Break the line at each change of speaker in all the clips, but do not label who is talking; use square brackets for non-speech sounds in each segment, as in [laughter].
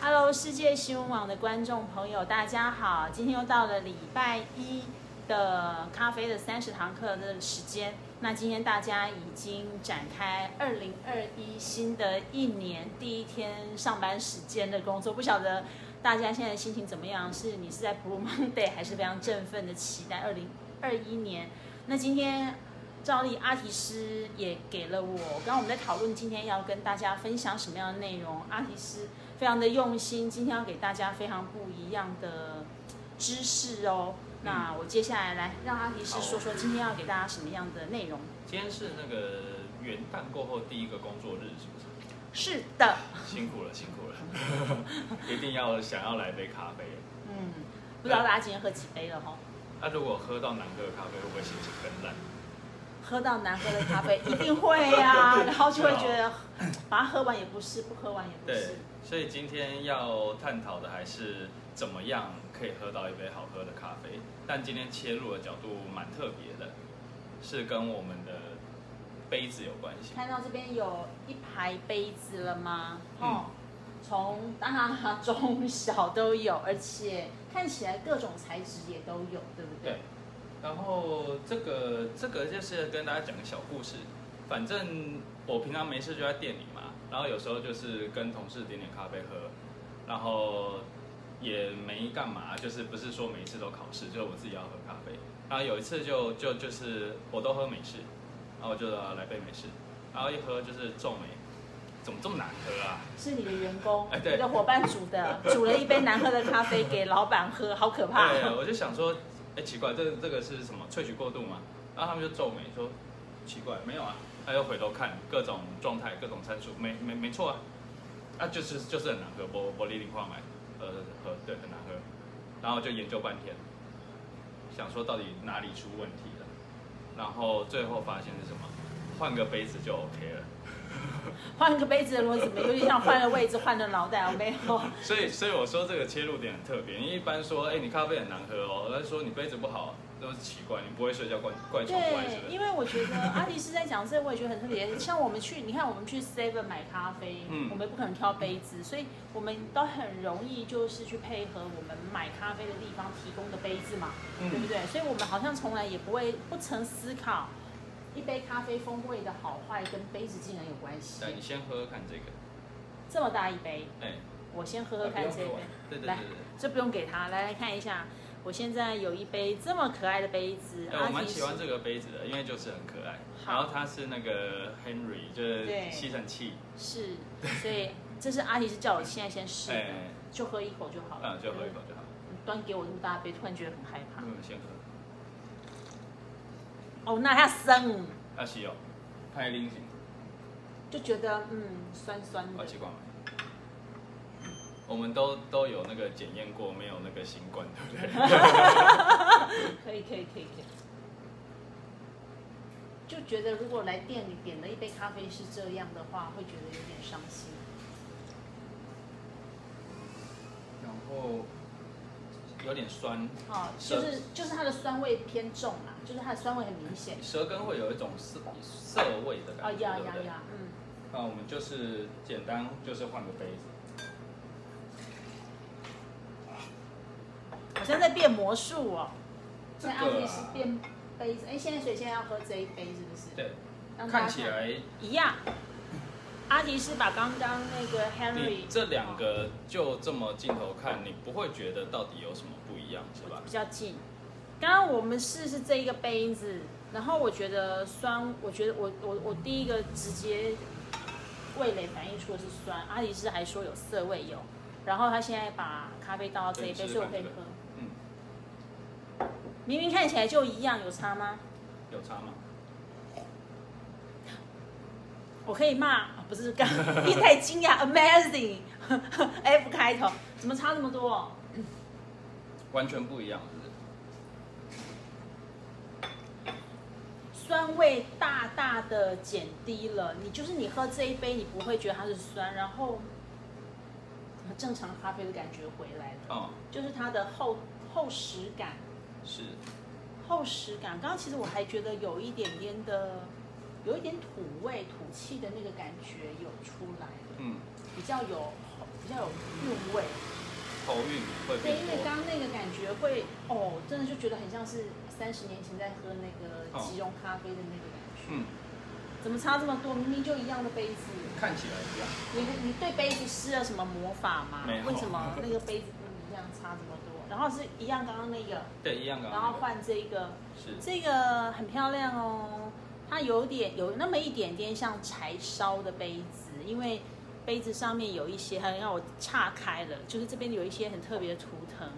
Hello，世界新闻网的观众朋友，大家好！今天又到了礼拜一的咖啡的三十堂课的时间。那今天大家已经展开二零二一新的一年第一天上班时间的工作，不晓得大家现在心情怎么样？是你是在 Blue Monday，还是非常振奋的期待二零二一年？那今天照例阿提斯也给了我，刚刚我们在讨论今天要跟大家分享什么样的内容，阿提斯非常的用心，今天要给大家非常不一样的知识哦。那我接下来来让阿提斯说说今天要给大家什么样的内容。
今天是那个元旦过后第一个工作日，是不是？
是的，
辛苦了，辛苦了，[laughs] 一定要想要来杯咖啡。
嗯，不知道大家今天喝几杯了哈？
那、如果喝到难喝的咖啡，会不会心情更烂？
喝到难喝的咖啡 [laughs] 一定会呀、然后就会觉得把它喝完也不是，不喝完也不
对
是。，
所以今天要探讨的还是怎么样可以喝到一杯好喝的咖啡。但今天切入的角度蛮特别的，是跟我们的杯子有关系。
看到这边有一排杯子了吗？
嗯
哦，从大中小都有，而且看起来各种材质也都有，对不对？
对，然后这个这个就是跟大家讲个小故事。反正我平常没事就在店里嘛，然后有时候就是跟同事点点咖啡喝，然后也没干嘛，就是不是说每一次都考试，就是我自己要喝咖啡。然后有一次就就就是我都喝美式，然后我就呃来杯美式，然后一喝就是皱眉，怎么这么难喝啊？
是你的员工，
哎对
你的伙伴煮的，煮了一杯难喝的咖啡给老板喝，好可怕。
对，我就想说，哎、奇怪，这这个是什么萃取过度吗？然后他们就皱眉说，奇怪，没有啊。他又回头看各种状态、各种参数，没没没错啊，啊就是就是很难喝，玻玻璃瓶矿买，呃喝对很难喝，然后就研究半天，想说到底哪里出问题了，然后最后发现是什么？换个杯子就 OK 了。[laughs]
换个杯子的逻辑怎么有点像换了位置换了脑袋？我没有。
所以，所以我说这个切入点很特别。你一般说，哎、你咖啡很难喝哦，他说你杯子不好，都是奇怪，你不会睡觉怪怪床怪
对，因为我觉得阿迪是在讲这个，我也觉得很特别。像我们去，你看我们去 Seven 买咖啡，
嗯
我们不可能挑杯子，所以我们都很容易就是去配合我们买咖啡的地方提供的杯子嘛，
嗯
对不对？所以我们好像从来也不会不曾思考一杯咖啡风味的好坏跟杯子竟然有关系。
对，你先喝喝看这个，
这么大一杯，
哎、
我先喝喝看这一杯。来
对对对对。
这不用给他，来来看一下。我现在有一杯这么可爱的杯子，
哎、我蛮喜欢这个杯子的，因为就是很可爱。
好
然后它是那个 Henry，就是吸尘器，
是，所以这是阿迪是叫我现在先试的，
哎、
就喝一口就好了。
嗯，就喝一口就好。
你端给我这么大杯，突然觉得很害怕。
嗯，先喝。
哦，那它生，
啊是哦，太灵性，
就觉得嗯酸酸的。
好奇怪？我们都都有那个检验过，没有那个新冠，对不对？[laughs]
可以可以可以可以。就觉得如果来店里点了一杯咖啡是这样的话，会觉得有点伤心。
然后有点酸，
哦，就是就是它的酸味偏重啦，就是它的酸味很明显。
舌根会有一种涩涩味的
哦
感觉，
呀
对不对？
呀呀，嗯。
那我们就是简单，就是换个杯子。
好像在变魔术哦。
这
现在阿迪
个
是变杯子，哎，现在所以现在要喝这一杯是不是？
对，看起来
一样。阿迪是把刚刚那个 Henry
这两个就这么镜头看，你不会觉得到底有什么不一样，是吧
比？较近。刚刚我们试是这一个杯子，然后我觉得酸，我觉得我我我第一个直接味蕾反映出的是酸，阿迪是还说有涩味有，然后他现在把咖啡倒到这一杯，所以我可以喝。
嗯，
明明看起来就一样，有差吗？
有差吗？
我可以骂，啊不是刚你太惊讶，amazing，F [laughs] 开头，怎么差那么多？
完全不一样，是不是？
酸味大大的减低了，你就是你喝这一杯，你不会觉得它是酸，然后正常咖啡的感觉回来了，
哦，
就是它的厚厚实感，
是，
厚实感。刚刚其实我还觉得有一点点的，有一点土味、土气的那个感觉有出来了，
嗯，
比较有比较有韵味。
头韵会
对，
变多。
因为刚刚那个感觉会哦，真的就觉得很像是三十年前在喝那个
哦
即溶咖啡的那个感觉。
嗯，
怎么差这么多？明明就一样的杯子。
看起来一样。
你你对杯子施了什么魔法吗？
没有
为什么那个杯子不一样，差这么多？然后是一样刚刚那个，
对，一样刚
然后
刚那个
换这个，
是
这个很漂亮哦。它有点有那么一点点像柴烧的杯子，因为杯子上面有一些，还让我岔开了，就是这边有一些很特别的图腾。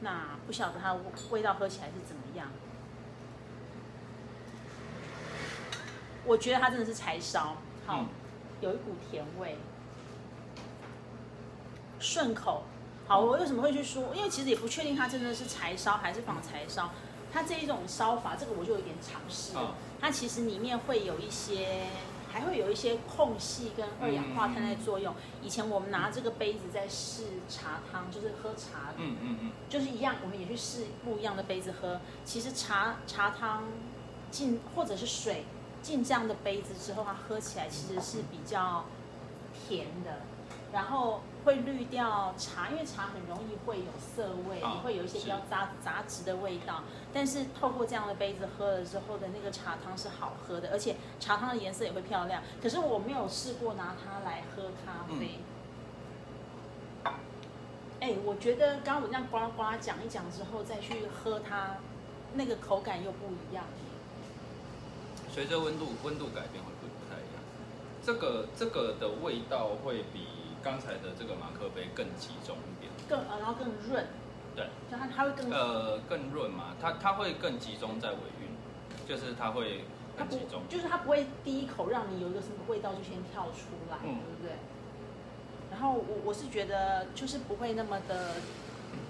那不晓得它味道喝起来是怎么样？我觉得它真的是柴烧，好。
嗯
有一股甜味，顺口。好，我为什么会去说？因为其实也不确定它真的是柴烧还是仿柴烧。它这一种烧法，这个我就有点尝试它其实里面会有一些，还会有一些空隙跟二氧化碳在作用。以前我们拿这个杯子在试茶汤，就是喝茶
嗯嗯嗯，
就是一样，我们也去试不一样的杯子喝。其实茶茶汤进或者是水进这样的杯子之后，它喝起来其实是比较甜的，然后会滤掉茶，因为茶很容易会有涩味，会有一些比较杂杂质的味道。但是透过这样的杯子喝了之后的那个茶汤是好喝的，而且茶汤的颜色也会漂亮。可是我没有试过拿它来喝咖啡。哎、我觉得刚刚我这样呱呱讲一讲之后，再去喝它，那个口感又不一样。
随着温度温度改变会不不太一样。这个这个的味道会比刚才的这个马克杯更集中一点。
更呃，然后更润，
对，
就它它会更，
呃，更润嘛，它它会更集中在尾韵，就是它会更集中。
就是它不会第一口让你有一个什么味道就先跳出来，
嗯
对不对？然后我我是觉得就是不会那么的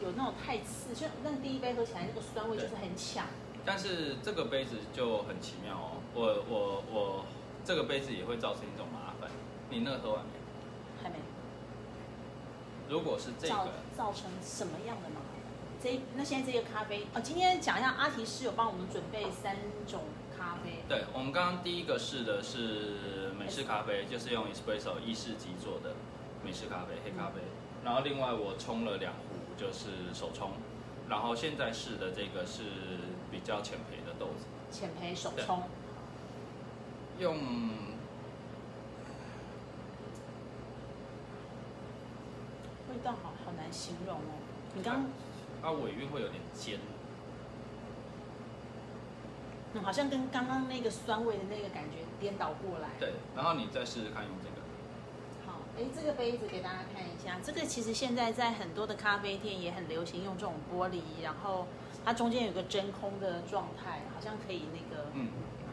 有那种太刺，就那第一杯喝起来那个酸味就是很强。
但是这个杯子就很奇妙哦，我我我这个杯子也会造成一种麻烦。你那个喝完没？如果是这
造
个，
造成什么样的麻烦？这那现在这个咖啡哦，今天讲一下阿提师有帮我们准备三种咖啡，
对我们刚刚第一个试的是美式咖啡，就是用 espresso 意式机做的美式咖啡黑咖啡。然后另外我冲了两壶，就是手冲。然后现在试的这个是比较浅焙的豆子，
浅焙手
对
冲，
用
味道好好难形容哦。你刚
它尾韵会有点尖，
嗯，好像跟刚刚那个酸味的那个感觉颠倒过来。
对。然后你再试试看用这个，
好，哎，这个杯子给大家看一下，这个其实现在在很多的咖啡店也很流行用这种玻璃，然后它中间有个真空的状态，好像可以那个
嗯，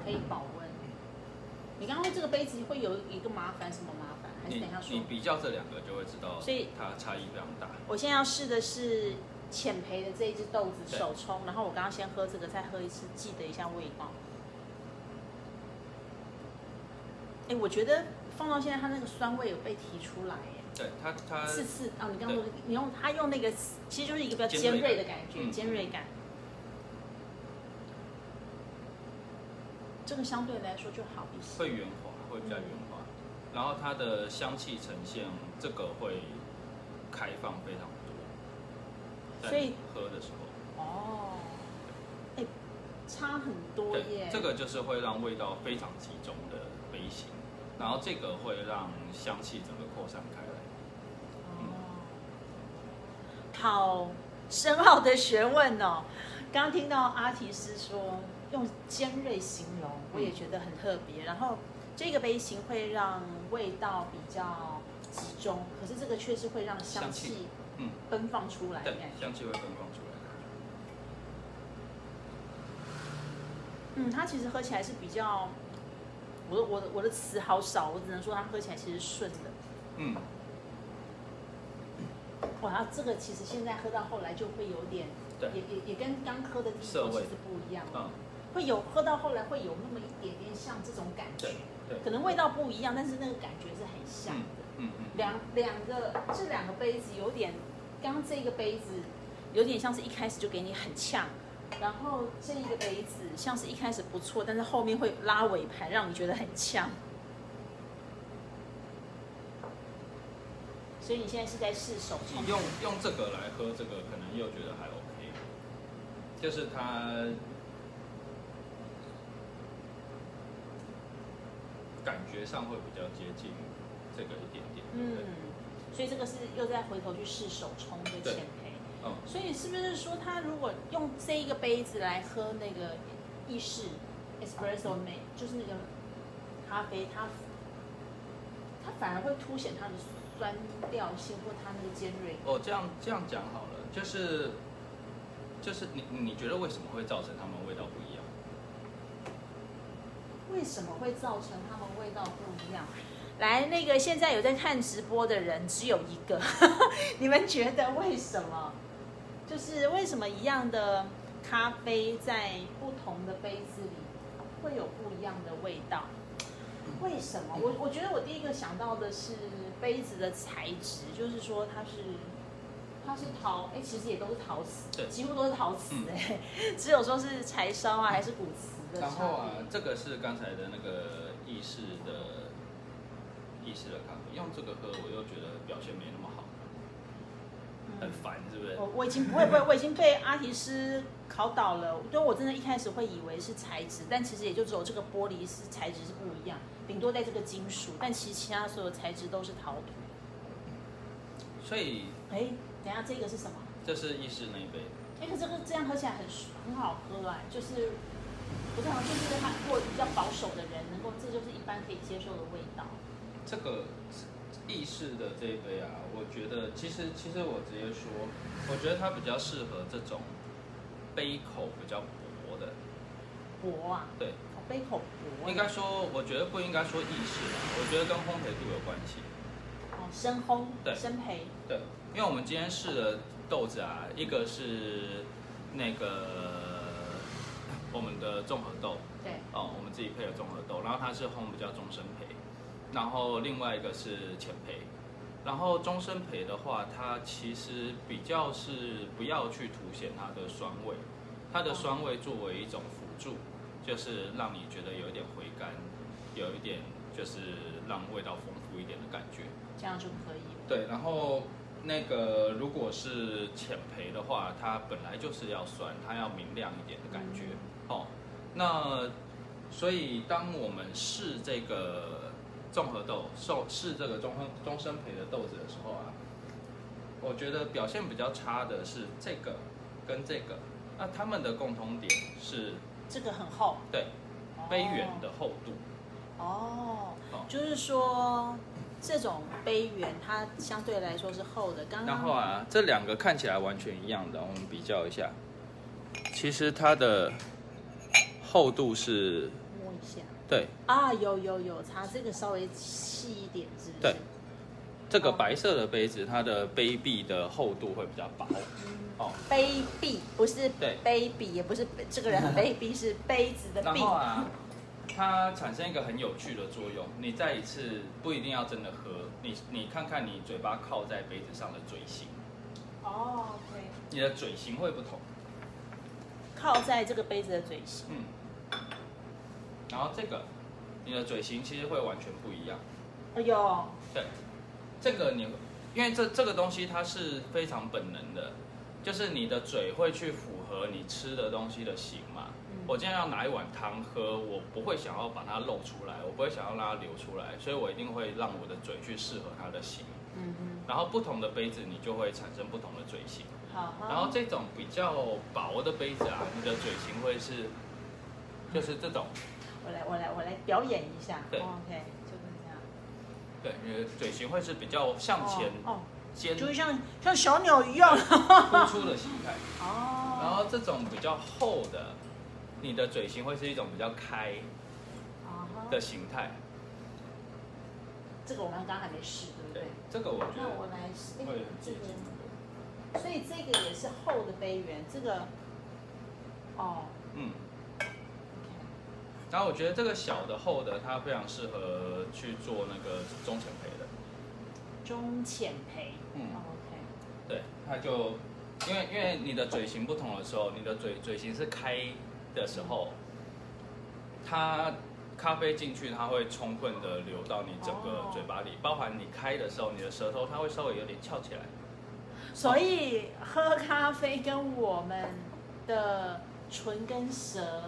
可以保温。你刚刚说这个杯子会有一个麻烦，什么麻烦？还是
你
等一下说
你？比较这两个就会知道，
所以
它差异非常大。
我现在要试的是浅培的这一只豆子手冲，然后我刚刚先喝这个，再喝一次，记得一下味道。哎，我觉得放到现在，它那个酸味有被提出来，哎。
对它它
刺刺哦，你刚刚说你用它用那个，其实就是一个比较
尖
尖锐
锐
的感觉，
嗯
尖锐感。这个相对来说就好一些。
会圆滑，会比较圆滑。然后它的香气呈现，这个会开放非常多。在
所以
喝的时候，
哦，哎，差很多耶。，
这个就是会让味道非常集中的杯型，然后这个会让香气整个扩散开来。
哦，好深奥的学问哦。刚刚听到阿提斯说用尖锐形容，我也觉得很特别。然后这个杯型会让味道比较集中，可是这个却是会让香
香气
气
嗯，
奔放出来。
香气会奔放出来。
嗯，它其实喝起来是比较，我的我的我的词好少，我只能说它喝起来其实顺的。
嗯，
哇，它这个其实现在喝到后来就会有点，也也也跟刚喝的第一口其实不一样，
嗯，
会有喝到后来会有那么一点点像这种感觉可能味道不一样，但是那个感觉是很像的。
嗯嗯，
两两个这两个杯子有点，刚刚这个杯子有点像是一开始就给你很呛，然后这一个杯子像是一开始不错，但是后面会拉尾盘，让你觉得很呛。所以你现在是在试手冲
你。用用这个来喝这个，可能又觉得还 OK，就是它感觉上会比较接近这个一点点。
嗯，所以这个是又再回头去试手冲的
对
浅焙。
嗯，
所以是不是说，他如果用这一个杯子来喝那个意式 espresso 美，就是那个咖啡，它它反而会凸显它的酸调性或它那个尖锐。
哦，这样这样讲好了，就是就是你你觉得为什么会造成它们味道不一样？
为什么会造成它们味道不一样？来，那个现在有在看直播的人只有一个，[laughs] 你们觉得为什么？就是为什么一样的咖啡在不同的杯子里会有不一样的味道？为什么？我我觉得我第一个想到的是杯子的材质，就是说它是它是陶，哎，其实也都是陶瓷，
对
几乎都是陶瓷
嗯
哎、[laughs] 只有说是柴烧啊还是古瓷的差
然后啊。，这个是刚才的那个意式的意式的咖啡，用这个喝我又觉得表现没那么好，很烦，是不是？
我我已经不会不会，我已经被阿提斯考倒了。因为我真的一开始会以为是材质，但其实也就只有这个玻璃是材质是不一样，顶多在这个金属，但其实其他所有材质都是陶土。
所以
哎，等下这个是什么？
这是意式那一杯，
哎，可这个这样喝起来很很好喝啊，就是不是好像就是他如果比较保守的人，能够这就是一般可以接受的味道。
这个意式的这一杯啊，我觉得其实其实我直接说，我觉得它比较适合这种杯口比较薄的，
薄啊，
对，
哦杯口薄，
应该说，我觉得不应该说意式啦，我觉得跟烘焙度有关系。
哦深烘，
对。
深焙，
对，因为我们今天试的豆子啊，一个是那个我们的综合豆
对，
哦，我们自己配的综合豆，然后它是烘比较终身焙，然后另外一个是浅焙。然后终身焙的话，它其实比较是不要去凸显它的酸味，它的酸味作为一种辅助，就是让你觉得有一点回甘，有一点就是让味道丰富一点的感觉。
这样就可以了。
对，然后那个如果是浅培的话，它本来就是要酸，它要明亮一点的感觉。哦，那所以当我们试这个综合豆，受试这个终终身培的豆子的时候啊，我觉得表现比较差的是这个跟这个，那它们的共同点是
这个很厚，
对杯缘的厚度。
哦，
哦。
就是说这种杯缘它相对来说是厚的。刚刚
然后啊，这两个看起来完全一样的，我们比较一下。其实它的厚度是，
摸一下
对，
啊，有有有它，这个稍微细一点，是不是？
对这个白色的杯子，它的杯壁的厚度会比较薄。哦，
杯壁不是
对
杯壁，也不是这个人很卑鄙，是杯子的
然
壁。
后啊，它产生一个很有趣的作用。你再一次不一定要真的喝，你你看看你嘴巴靠在杯子上的嘴型，
哦，OK，
你的嘴型会不同。
靠在这个杯子的嘴型。
嗯，然后这个你的嘴型其实会完全不一样。
哎呦，
对，这个你，因为这这个东西它是非常本能的，就是你的嘴会去符合你吃的东西的形嘛。
嗯
我今天要拿一碗汤喝，我不会想要把它露出来，我不会想要让它流出来，所以我一定会让我的嘴去适合它的形。
嗯嗯
然后不同的杯子，你就会产生不同的嘴型。
哼，好。
然后这种比较薄的杯子啊，你的嘴型会是，就是这种，
我来我来我来表演一下。
对
哦，OK，就是这样。
对，你的嘴型会是比较向前
哦，
尖
哦就是像像小鸟一样。
突出的形态。[laughs]
哦。
然后这种比较厚的，你的嘴型会是一种比较开的形态。
这个我们刚刚还没试，对不对？
这个我觉
那我来试。这个。所以这个也是厚的杯缘，这个哦
嗯，然后我觉得这个小的厚的，它非常适合去做那个中浅培的。
中浅培，
嗯对，它就因为因为你的嘴型不同的时候，你的嘴嘴型是开的时候，它咖啡进去，它会充分的流到你整个
哦
嘴巴里，包含你开的时候，你的舌头它会稍微有点翘起来。
所以喝咖啡跟我们的唇跟舌，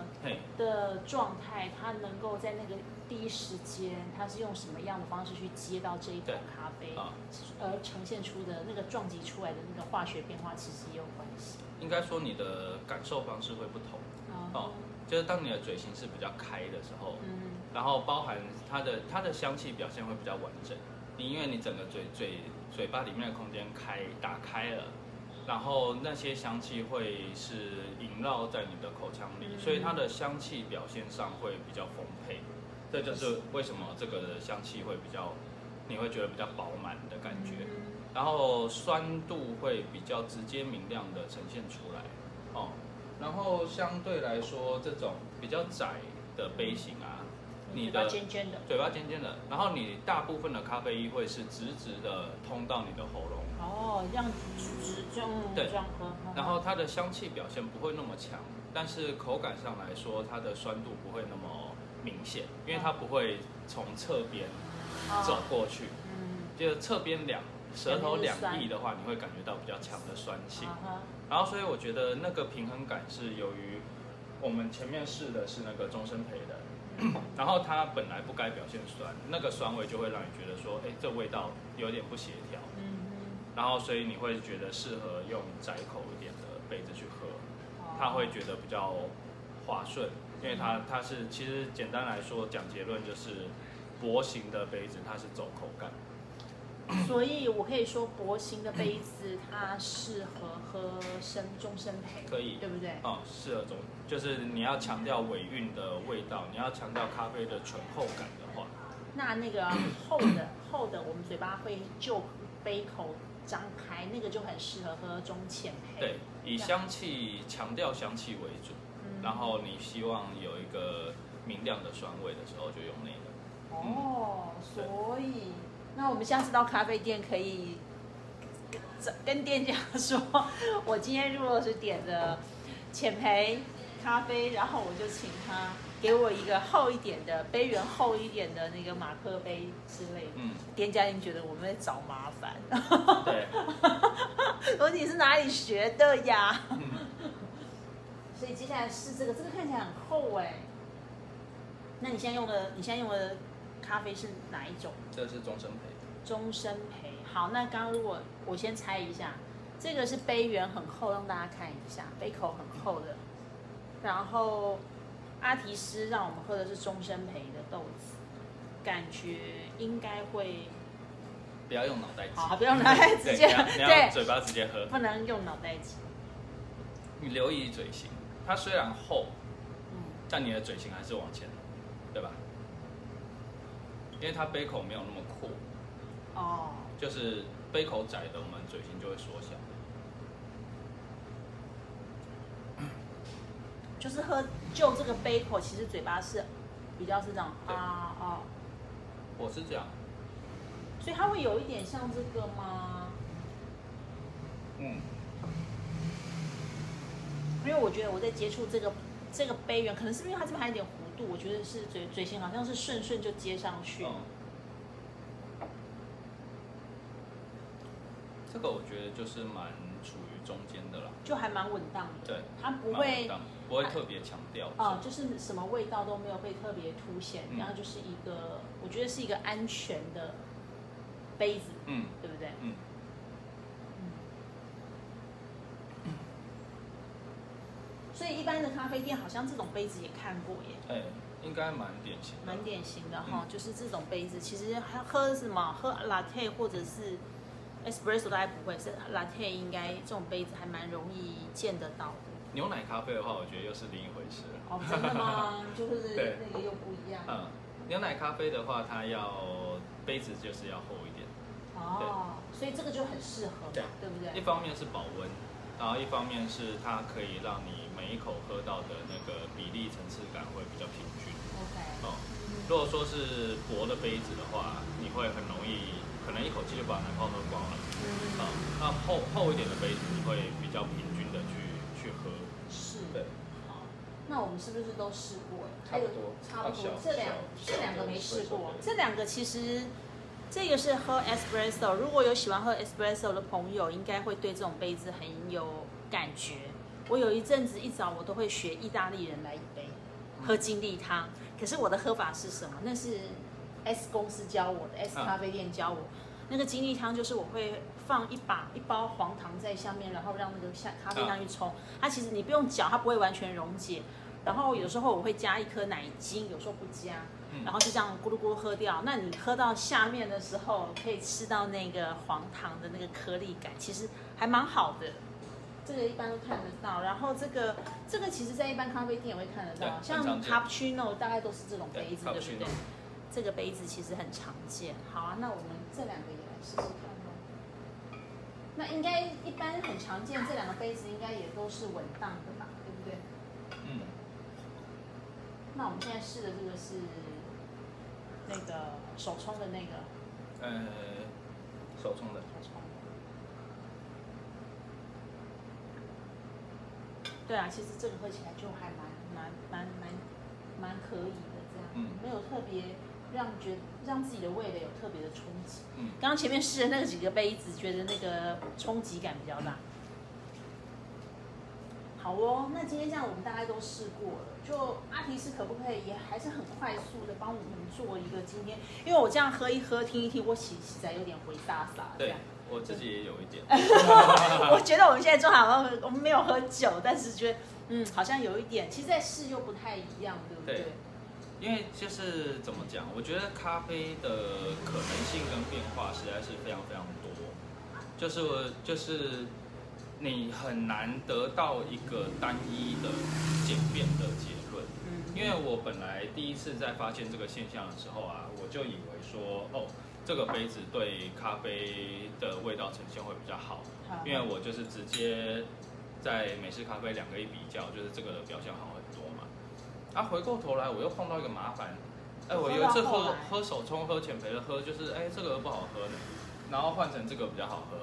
的状态，它能够在那个第一时间，它是用什么样的方式去接到这一口咖啡，
啊，
而呈现出的那个撞击出来的那个化学变化，其实也有关系。
应该说你的感受方式会不同。哦，就是当你的嘴型是比较开的时候，
嗯，
然后包含它的它的香气表现会比较完整。你因为你整个嘴嘴嘴巴里面的空间开打开了，然后那些香气会是萦绕在你的口腔里，
嗯
所以它的香气表现上会比较丰沛。这就是为什么这个的香气会比较，你会觉得比较饱满的感觉。
嗯
然后酸度会比较直接明亮的呈现出来，哦，然后相对来说这种比较窄的杯型啊，你
嘴巴
的
尖尖的，
嘴巴尖尖的，然后你大部分的咖啡因会是直直的通到你的喉咙，
哦，这样直这样
对。
这样喝，
然后它的香气表现不会那么强，但是口感上来说，它的酸度不会那么明显，因为它不会从侧边走过去，
嗯，
就是侧边两舌头两翼的话，你会感觉到比较强的酸性。然后所以我觉得那个平衡感是由于我们前面试的是那个终身培的，[clears throat] 然后它本来不该表现酸，那个酸味就会让你觉得说，哎，这味道有点不协调，
嗯。
然后所以你会觉得适合用窄口一点的杯子去喝，
哼，
它会觉得比较滑顺，因为它它是其实简单来说讲结论就是薄型的杯子它是走口感，
所以我可以说薄型的杯子它适合喝深中深配，
可以
对不对？
哦，适合中，就是你要强调尾韵的味道，你要强调咖啡的醇厚感的话。
那那个厚的厚的，我们嘴巴会就杯口张开，那个就很适合喝中浅配。
对，以香气强调香气为主，
嗯
然后你希望有一个明亮的酸味的时候，就用那个。
哦，所以那我们下次到咖啡店可以跟跟店家说，我今天如果是点的浅焙咖啡，然后我就请他给我一个厚一点的杯缘厚一点的那个马克杯之类的。
嗯，
店家已经觉得我们在找麻烦，[laughs] [laughs]
对，
说你是哪里学的呀？
嗯
所以接下来是这个，这个看起来很厚哎。那你现在用的，你现在用的咖啡是哪一种？
这是终身培。
终身培。好，那刚刚如果我先猜一下，这个是杯缘很厚，让大家看一下，杯口很厚的。然后阿提斯让我们喝的是终身培的豆子，感觉应该会
不要用脑袋挤，
好，不用脑袋直接
对，嘴巴直接喝。
不能用脑袋挤。
你留意嘴型，它虽然厚，
嗯，
但你的嘴型还是往前，对吧？因为它杯口没有那么阔，
哦，
就是杯口窄的，我们嘴型就会缩小。
就是喝就这个杯口，其实嘴巴是比较是这样啊啊，
我是这样，
所以它会有一点像这个吗？
嗯，
因为我觉得我在接触这个这个杯缘，可能是因为它这边还有点弧度，我觉得是嘴嘴型好像是顺顺就接上去。
嗯，这个我觉得就是蛮处于中间的啦，
就还蛮稳当的，
对，
它不
蛮
会
不会特别强调
哦、就是什么味道都没有被特别凸显，
嗯
然后就是一个我觉得是一个安全的杯子，
嗯
对不对？
嗯，
所以一般的咖啡店好像这种杯子也看过耶。
哎、应该蛮典型的，
蛮典型的
嗯
哈，就是这种杯子，其实还喝什么喝 latte 或者是 espresso 大概不会，是 latte 应该这种杯子还蛮容易见得到的。
牛奶咖啡的话，我觉得又是另一回事了。
哦，真的吗？就是 [laughs] 那个又不一样。
嗯，牛奶咖啡的话，它要杯子就是要厚一点，
哦，所以这个就很适合嘛，
对
对不
一？方面是保温，然后一方面是它可以让你每一口喝到的那个比例层次感会比较平均。
OK，
哦，如果说是薄的杯子的话，你会很容易可能一口气就把奶泡喝光了。
嗯，
啊，那厚厚一点的杯子，你会比较平均的去去喝。
是，
对，
好，那我们是不是都试过了？
差不多
差不多，这两这两个没试过，这两个其实。这个是喝 espresso，如果有喜欢喝 espresso 的朋友，应该会对这种杯子很有感觉。我有一阵子一早我都会学意大利人来一杯，喝金利汤。可是我的喝法是什么？那是 S 公司教我的，S
嗯
咖啡店教我。那个金利汤就是我会放一把一包黄糖在下面，然后让那个下咖啡上去冲。它其实你不用搅，它不会完全溶解。然后有时候我会加一颗奶精，有时候不加。
嗯
然后就这样咕噜咕噜喝掉。那你喝到下面的时候，可以吃到那个黄糖的那个颗粒感，其实还蛮好的。这个一般都看得到。然后这个这个其实在一般咖啡店也会看得到，像 cappuccino 大概都是这种杯子，
对
对不对这个杯子其实很常见。好啊，那我们这两个也来试试看咯。那应该一般很常见，这两个杯子应该也都是稳当的吧，对不对？
嗯，
那我们现在试的这个是那个手冲的那个
呃，手冲的，
手冲。对啊，其实这个喝起来就还蛮蛮蛮蛮蛮可以的，这样，
嗯
没有特别让觉让自己的味蕾有特别的冲击。
嗯，
刚刚前面试的那几个杯子，觉得那个冲击感比较大。好哦，那今天这样我们大概都试过了，就阿提斯可不可以也还是很快速的帮我们做一个今天，因为我这样喝一喝听一听，我其实在有点回沙沙这
对
样。
我自己也有一点，[laughs]
我觉得我们现在做好像我们没有喝酒，但是觉得嗯好像有一点，其实在试又不太一样，对不对？
对因为就是怎么讲，我觉得咖啡的可能性跟变化实在是非常非常多，就是我就是你很难得到一个单一的简便的结论。
嗯，
因为我本来第一次在发现这个现象的时候啊，我就以为说，哦，这个杯子对咖啡的味道呈现会比较好，
好。
因为我就是直接在美式咖啡两个一比较，就是这个的表现好很多嘛。啊，回过头来我又碰到一个麻烦，哎，我有一次喝
喝
手冲喝浅焙的喝，就是哎这个不好喝呢，然后换成这个比较好喝，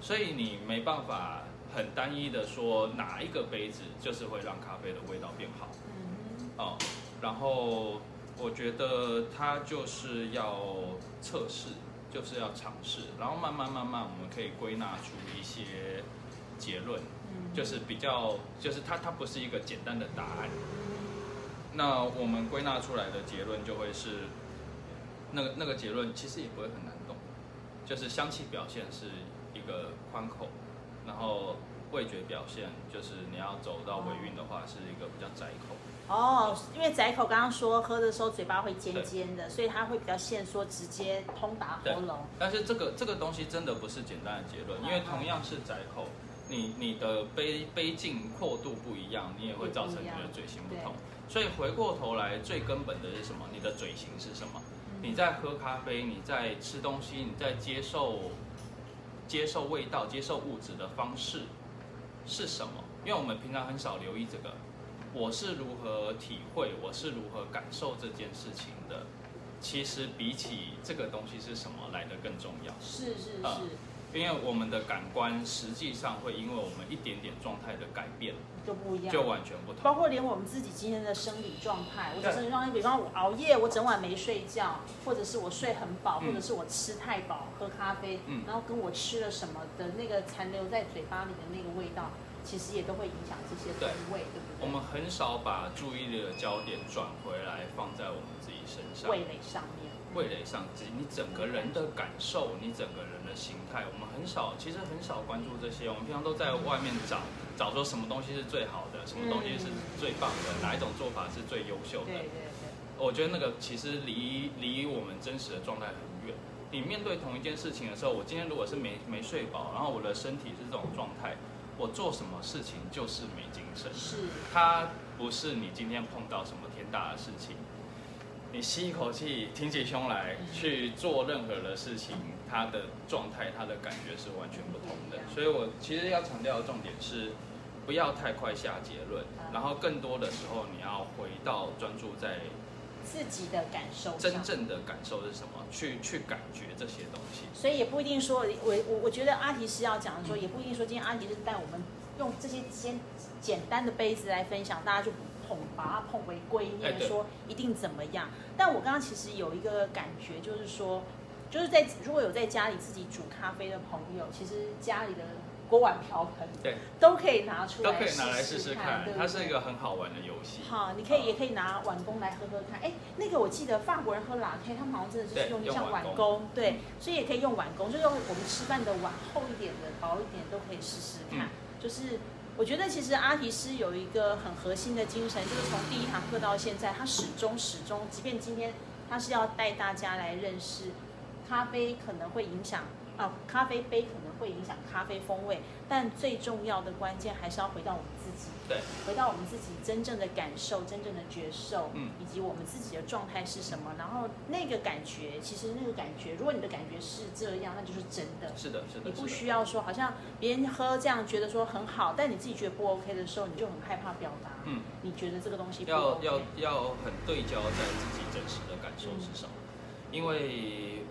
所以你没办法很单一的说哪一个杯子就是会让咖啡的味道变好。
嗯。
哦，然后我觉得它就是要测试，就是要尝试，然后慢慢慢慢，我们可以归纳出一些结论，
嗯
就是比较，就是它它不是一个简单的答案。那我们归纳出来的结论就会是，那个那个结论其实也不会很难懂，就是香气表现是一个宽口，然后味觉表现就是你要走到尾韵的话是一个比较窄口。
哦，因为窄口刚刚说喝的时候嘴巴会尖尖的，所以它会比较限缩，直接通达喉咙。
但是这个这个东西真的不是简单的结论，因为同样是窄口，你你的杯杯径阔度不一样，你也会造成你的嘴型不同。所以回过头来，最根本的是什么？你的嘴型是什么？你在喝咖啡，你在吃东西，你在接受接受味道、接受物质的方式是什么？因为我们平常很少留意这个。我是如何体会，我是如何感受这件事情的，其实比起这个东西是什么来的更重要。
是是
啊
是，
因为我们的感官实际上会因为我们一点点状态的改变，
就不一样。
就完全不同。
包括连我们自己今天的生理状态，我的生理状态，比方我熬夜，我整晚没睡觉，或者是我睡很饱，
嗯
或者是我吃太饱，喝咖啡，
嗯
然后跟我吃了什么的那个残留在嘴巴里的那个味道，其实也都会影响这些风味，对不对？
我们很少把注意力的焦点转回来放在我们自己身上。
味蕾上面，
味蕾上，你整个人的感受，你整个人的形态，我们很少，其实很少关注这些。我们平常都在外面找找说什么东西是最好的，什么东西是最棒的，哪一种做法是最优秀的。
对对对，
我觉得那个其实离离我们真实的状态很远。你面对同一件事情的时候，我今天如果是没没睡饱，然后我的身体是这种状态，我做什么事情就是没精神。
是，
它不是你今天碰到什么天大的事情，你吸一口气，挺起胸来去做任何的事情，它的状态、它的感觉是完全不同的。所以我其实要强调的重点是，不要太快下结论，然后更多的时候你要回到专注在
自己的感受
真正的感受是什么，去去感觉这些东西。
所以也不一定说，我我我觉得阿提是要讲的时候，也不一定说今天阿提是带我们用这些简简单的杯子来分享，大家就捧把它捧为圭
哎对
臬，说一定怎么样。但我刚刚其实有一个感觉，就是说，就是在如果有在家里自己煮咖啡的朋友，其实家里的锅碗瓢盆
对，
都可以拿出
都
来
可以拿来试
试
试看它是一个很好玩的游戏。
好，你可以
啊
也可以拿碗公来喝喝看。哎，那个我记得法国人喝 latte，他们好像真的就是用像
碗
碗公，对，所以也可以用碗公，就用我们吃饭的碗厚一点的、薄一点都可以试试看。
嗯
就是我觉得其实阿提斯有一个很核心的精神，就是从第一堂课到现在，他始终始终，即便今天他是要带大家来认识咖啡可能会影响啊，咖啡杯可能会影响咖啡风味，但最重要的关键还是要回到我们自己。
对，
回到我们自己真正的感受、真正的觉受，
嗯
以及我们自己的状态是什么。然后那个感觉，其实那个感觉，如果你的感觉是这样，那就是真的。
是的，是的，
你不需要说，好像别人喝这样觉得说很好，但你自己觉得不 OK 的时候，你就很害怕表达。
嗯，
你觉得这个东西不
要
OK，
要要很对焦在自己真实的感受是什么，因为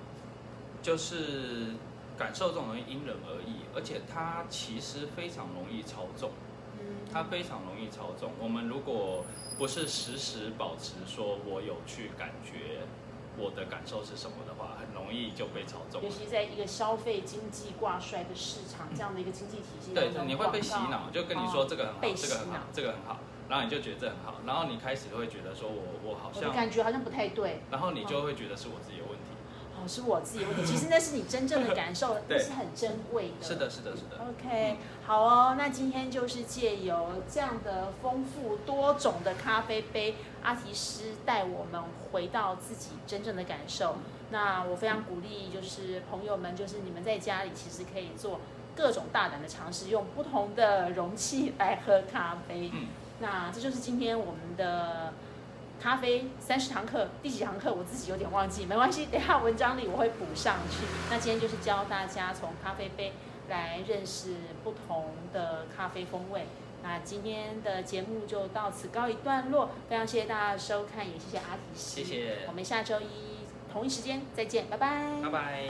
就是感受这种东西因人而异，而且它其实非常容易操纵，
嗯
它非常容易操纵。我们如果不是时时保持说我有去感觉我的感受是什么的话，很容易就被操纵
尤。其在一个消费经济挂帅的市场，这样的一个经济体系
对你会被洗脑，就跟你说这个很好，
被
这个很好，这个很好，然后你就觉得这很好，然后你开始会觉得说我我好像，
感觉好像不太对。
然后你就会觉得是我自己的问题。
哦，是我自己问题，其实那是你真正的感受，[laughs] 那是很珍贵的。
是的，是的，是的。
OK，好哦，那今天就是借由这样的丰富多种的咖啡杯，阿提斯带我们回到自己真正的感受。那我非常鼓励，就是朋友们，就是你们在家里其实可以做各种大胆的尝试，用不同的容器来喝咖啡。
嗯
那这就是今天我们的咖啡三十堂课，第几堂课我自己有点忘记，没关系，等下文章里我会补上去。那今天就是教大家从咖啡杯来认识不同的咖啡风味。那今天的节目就到此告一段落，非常谢谢大家的收看，也谢谢阿提斯，
谢谢
我们下周一同一时间再见，拜拜，
拜拜。